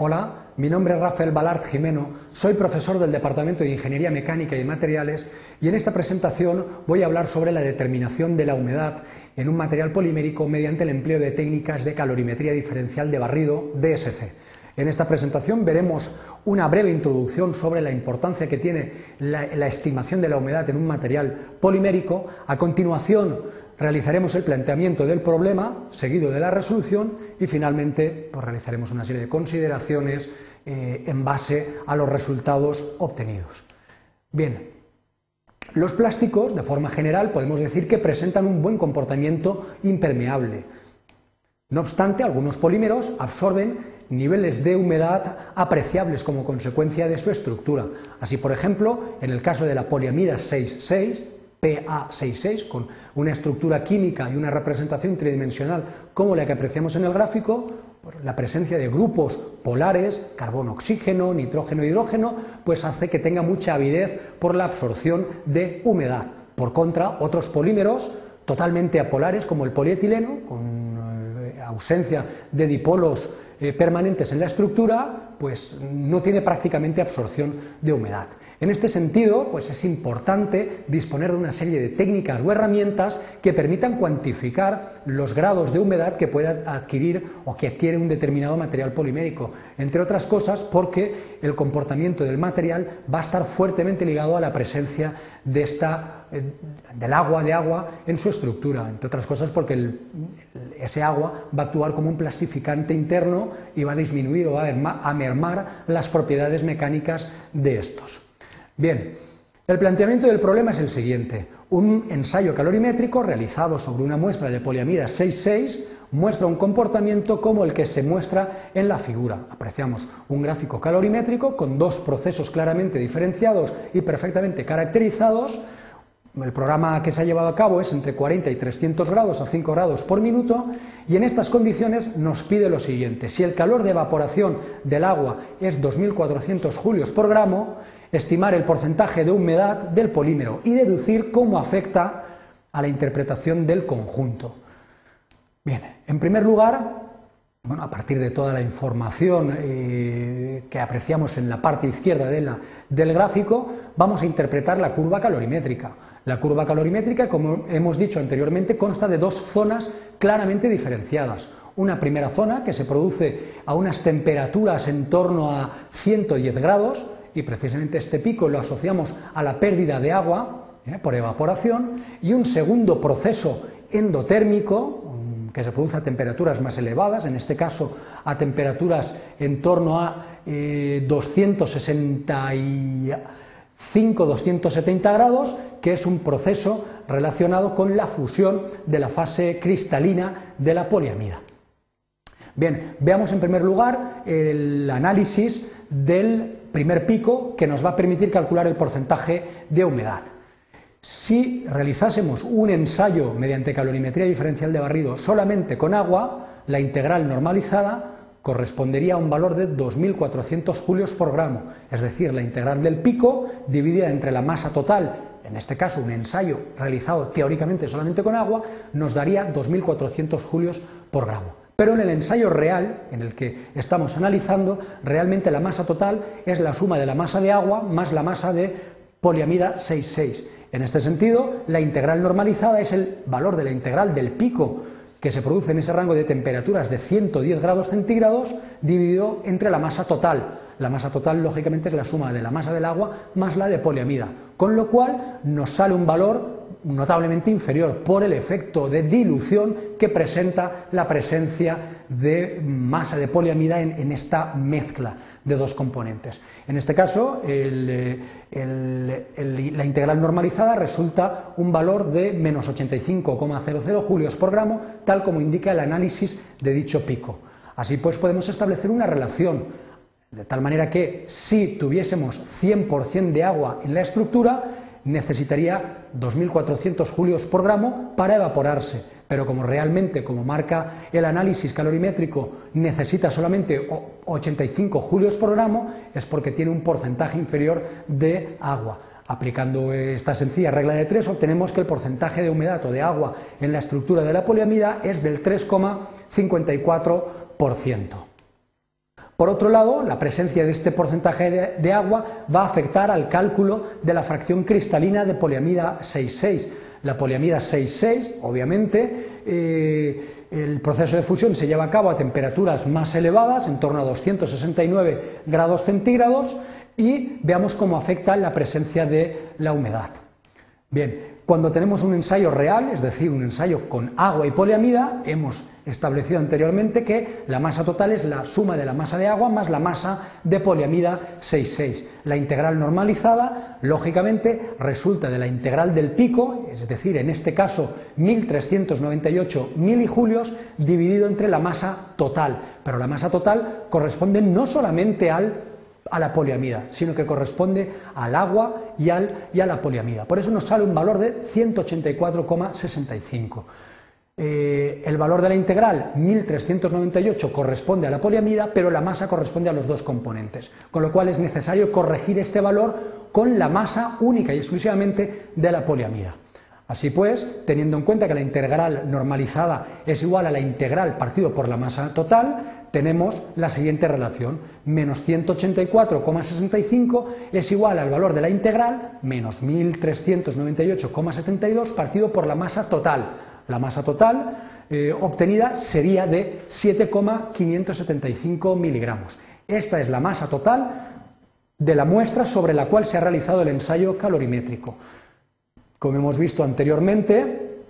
Hola, mi nombre es Rafael Balart Jimeno, soy profesor del Departamento de Ingeniería Mecánica y Materiales y en esta presentación voy a hablar sobre la determinación de la humedad en un material polimérico mediante el empleo de técnicas de calorimetría diferencial de barrido DSC. En esta presentación veremos una breve introducción sobre la importancia que tiene la, estimación de la humedad en un material polimérico. A continuación realizaremos el planteamiento del problema, seguido de la resolución y finalmente pues, realizaremos una serie de consideraciones eh, en base a los resultados obtenidos. Bien, los plásticos, de forma general, podemos decir que presentan un buen comportamiento impermeable. No obstante, algunos polímeros absorben niveles de humedad apreciables como consecuencia de su estructura. Así, por ejemplo, en el caso de la poliamida 6,6, PA66, con una estructura química y una representación tridimensional como la que apreciamos en el gráfico, la presencia de grupos polares, carbono-oxígeno, nitrógeno-hidrógeno, pues hace que tenga mucha avidez por la absorción de humedad. Por contra, otros polímeros totalmente apolares, como el polietileno, con ausencia de dipolos eh, permanentes en la estructura, pues no tiene prácticamente absorción de humedad. En este sentido, pues es importante disponer de una serie de técnicas o herramientas que permitan cuantificar los grados de humedad que pueda adquirir o que adquiere un determinado material polimérico, entre otras cosas porque el comportamiento del material va a estar fuertemente ligado a la presencia de esta, eh, del agua de agua en su estructura, entre otras cosas porque ese agua va a actuar como un plastificante interno y va a disminuir o va a las propiedades mecánicas de estos. Bien, el planteamiento del problema es el siguiente. Un ensayo calorimétrico realizado sobre una muestra de poliamida 6,6 muestra un comportamiento como el que se muestra en la figura. Apreciamos un gráfico calorimétrico con dos procesos claramente diferenciados y perfectamente caracterizados. El programa que se ha llevado a cabo es entre 40 y 300 grados a 5 grados por minuto y en estas condiciones nos pide lo siguiente. Si el calor de evaporación del agua es 2.400 julios por gramo, estimar el porcentaje de humedad del polímero y deducir cómo afecta a la interpretación del conjunto. Bien, en primer lugar, bueno, a partir de toda la información eh, que apreciamos en la parte izquierda del gráfico, vamos a interpretar la curva calorimétrica. La curva calorimétrica, como hemos dicho anteriormente, consta de dos zonas claramente diferenciadas. Una primera zona que se produce a unas temperaturas en torno a 110 grados, y precisamente este pico lo asociamos a la pérdida de agua ¿eh? por evaporación, y un segundo proceso endotérmico, que se produce a temperaturas más elevadas, en este caso a temperaturas en torno a 265-270 eh, grados, que es un proceso relacionado con la fusión de la fase cristalina de la poliamida. Bien, veamos en primer lugar el análisis del primer pico que nos va a permitir calcular el porcentaje de humedad. Si realizásemos un ensayo mediante calorimetría diferencial de barrido solamente con agua, la integral normalizada correspondería a un valor de 2.400 julios por gramo, es decir, la integral del pico dividida entre la masa total, en este caso un ensayo realizado teóricamente solamente con agua, nos daría 2.400 julios por gramo. Pero en el ensayo real, en el que estamos analizando, realmente la masa total es la suma de la masa de agua más la masa de poliamida 6,6. En este sentido, la integral normalizada es el valor de la integral del pico que se produce en ese rango de temperaturas de 110 grados centígrados dividido entre la masa total. La masa total, lógicamente, es la suma de la masa del agua más la de poliamida, con lo cual nos sale un valor notablemente inferior por el efecto de dilución que presenta la presencia de masa de poliamida en, esta mezcla de dos componentes. En este caso, la integral normalizada resulta un valor de menos 85,00 julios por gramo, tal como indica el análisis de dicho pico. Así pues, podemos establecer una relación de tal manera que si tuviésemos 100% de agua en la estructura, necesitaría 2.400 julios por gramo para evaporarse, pero como realmente, como marca el análisis calorimétrico, necesita solamente 85 julios por gramo, es porque tiene un porcentaje inferior de agua. Aplicando esta sencilla regla de 3 obtenemos que el porcentaje de humedad o de agua en la estructura de la poliamida es del 3,54%. Por otro lado, la presencia de este porcentaje de, agua va a afectar al cálculo de la fracción cristalina de poliamida 6,6. La poliamida 6,6, obviamente, eh, el proceso de fusión se lleva a cabo a temperaturas más elevadas, en torno a 269 grados centígrados, y veamos cómo afecta la presencia de la humedad. Bien, cuando tenemos un ensayo real, es decir, un ensayo con agua y poliamida, hemos establecido anteriormente que la masa total es la suma de la masa de agua más la masa de poliamida 6,6. La integral normalizada, lógicamente, resulta de la integral del pico, es decir, en este caso 1398 milijulios, dividido entre la masa total. Pero la masa total corresponde no solamente al a la poliamida, sino que corresponde al agua y, al, y a la poliamida. Por eso nos sale un valor de 184,65. Eh, el valor de la integral 1398 corresponde a la poliamida, pero la masa corresponde a los dos componentes, con lo cual es necesario corregir este valor con la masa única y exclusivamente de la poliamida. Así pues, teniendo en cuenta que la integral normalizada es igual a la integral partido por la masa total, tenemos la siguiente relación. Menos 184,65 es igual al valor de la integral menos 1398,72 partido por la masa total. La masa total eh, obtenida sería de 7,575 miligramos. Esta es la masa total de la muestra sobre la cual se ha realizado el ensayo calorimétrico. Como hemos visto anteriormente,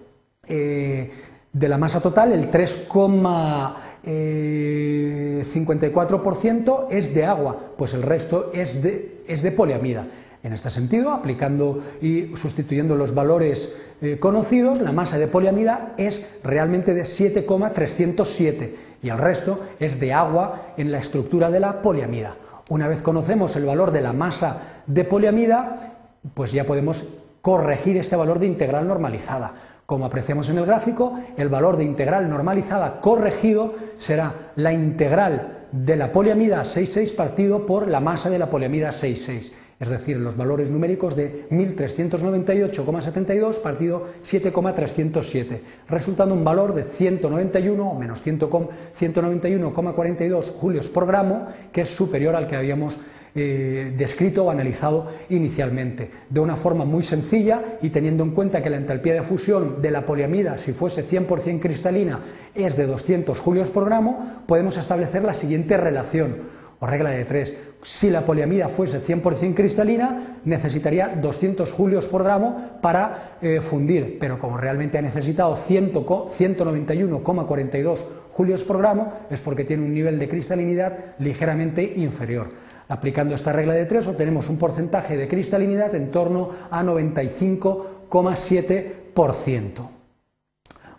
eh, de la masa total el 3,54% eh, es de agua, pues el resto es de, es de poliamida. En este sentido, aplicando y sustituyendo los valores eh, conocidos, la masa de poliamida es realmente de 7,307 y el resto es de agua en la estructura de la poliamida. Una vez conocemos el valor de la masa de poliamida, pues ya podemos corregir este valor de integral normalizada. Como apreciamos en el gráfico, el valor de integral normalizada corregido será la integral de la poliamida 6,6 partido por la masa de la poliamida 6,6 es decir, los valores numéricos de 1398,72 partido 7,307, resultando un valor de 191 o menos 191,42 julios por gramo, que es superior al que habíamos eh, descrito o analizado inicialmente. De una forma muy sencilla y teniendo en cuenta que la entalpía de fusión de la poliamida, si fuese 100% cristalina, es de 200 julios por gramo, podemos establecer la siguiente relación o regla de tres. Si la poliamida fuese 100% cristalina, necesitaría 200 julios por gramo para eh, fundir, pero como realmente ha necesitado 191,42 julios por gramo, es porque tiene un nivel de cristalinidad ligeramente inferior. Aplicando esta regla de tres obtenemos un porcentaje de cristalinidad en torno a 95,7%.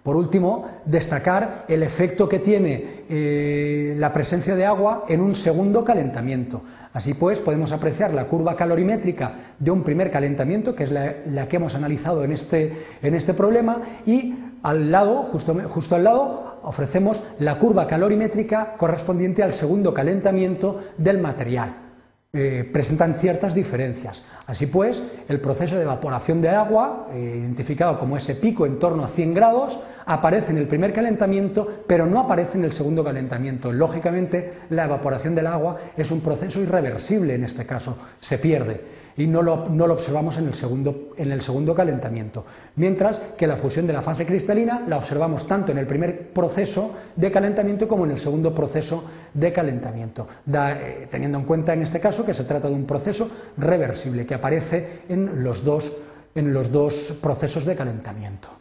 Por último, destacar el efecto que tiene eh, la presencia de agua en un segundo calentamiento. Así pues, podemos apreciar la curva calorimétrica de un primer calentamiento, que es la, que hemos analizado en este, en este, problema, y al lado, justo, justo al lado, ofrecemos la curva calorimétrica correspondiente al segundo calentamiento del material. Eh, presentan ciertas diferencias. Así pues, el proceso de evaporación de agua, eh, identificado como ese pico en torno a 100 grados, aparece en el primer calentamiento, pero no aparece en el segundo calentamiento. Lógicamente, la evaporación del agua es un proceso irreversible en este caso, se pierde y no lo, observamos en el, segundo, en el segundo calentamiento. Mientras que la fusión de la fase cristalina la observamos tanto en el primer proceso de calentamiento como en el segundo proceso de calentamiento, eh, teniendo en cuenta en este caso que se trata de un proceso reversible que aparece en los dos, en los dos procesos de calentamiento.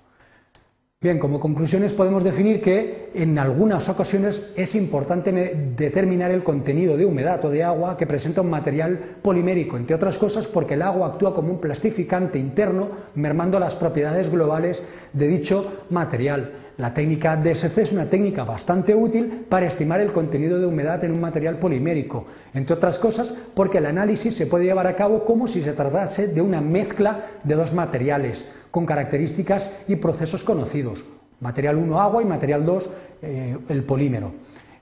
Bien, como conclusiones podemos definir que en algunas ocasiones es importante determinar el contenido de humedad o de agua que presenta un material polimérico, entre otras cosas porque el agua actúa como un plastificante interno, mermando las propiedades globales de dicho material. La técnica DSC es una técnica bastante útil para estimar el contenido de humedad en un material polimérico, entre otras cosas porque el análisis se puede llevar a cabo como si se tratase de una mezcla de dos materiales con características y procesos conocidos. Material 1 agua y material 2 eh, el polímero.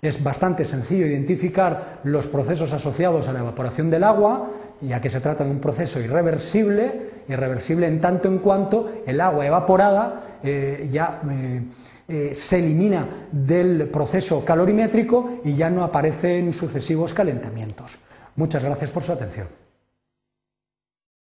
Es bastante sencillo identificar los procesos asociados a la evaporación del agua, ya que se trata de un proceso irreversible, irreversible en tanto en cuanto el agua evaporada eh, ya eh, se elimina del proceso calorimétrico y ya no aparecen sucesivos calentamientos. Muchas gracias por su atención.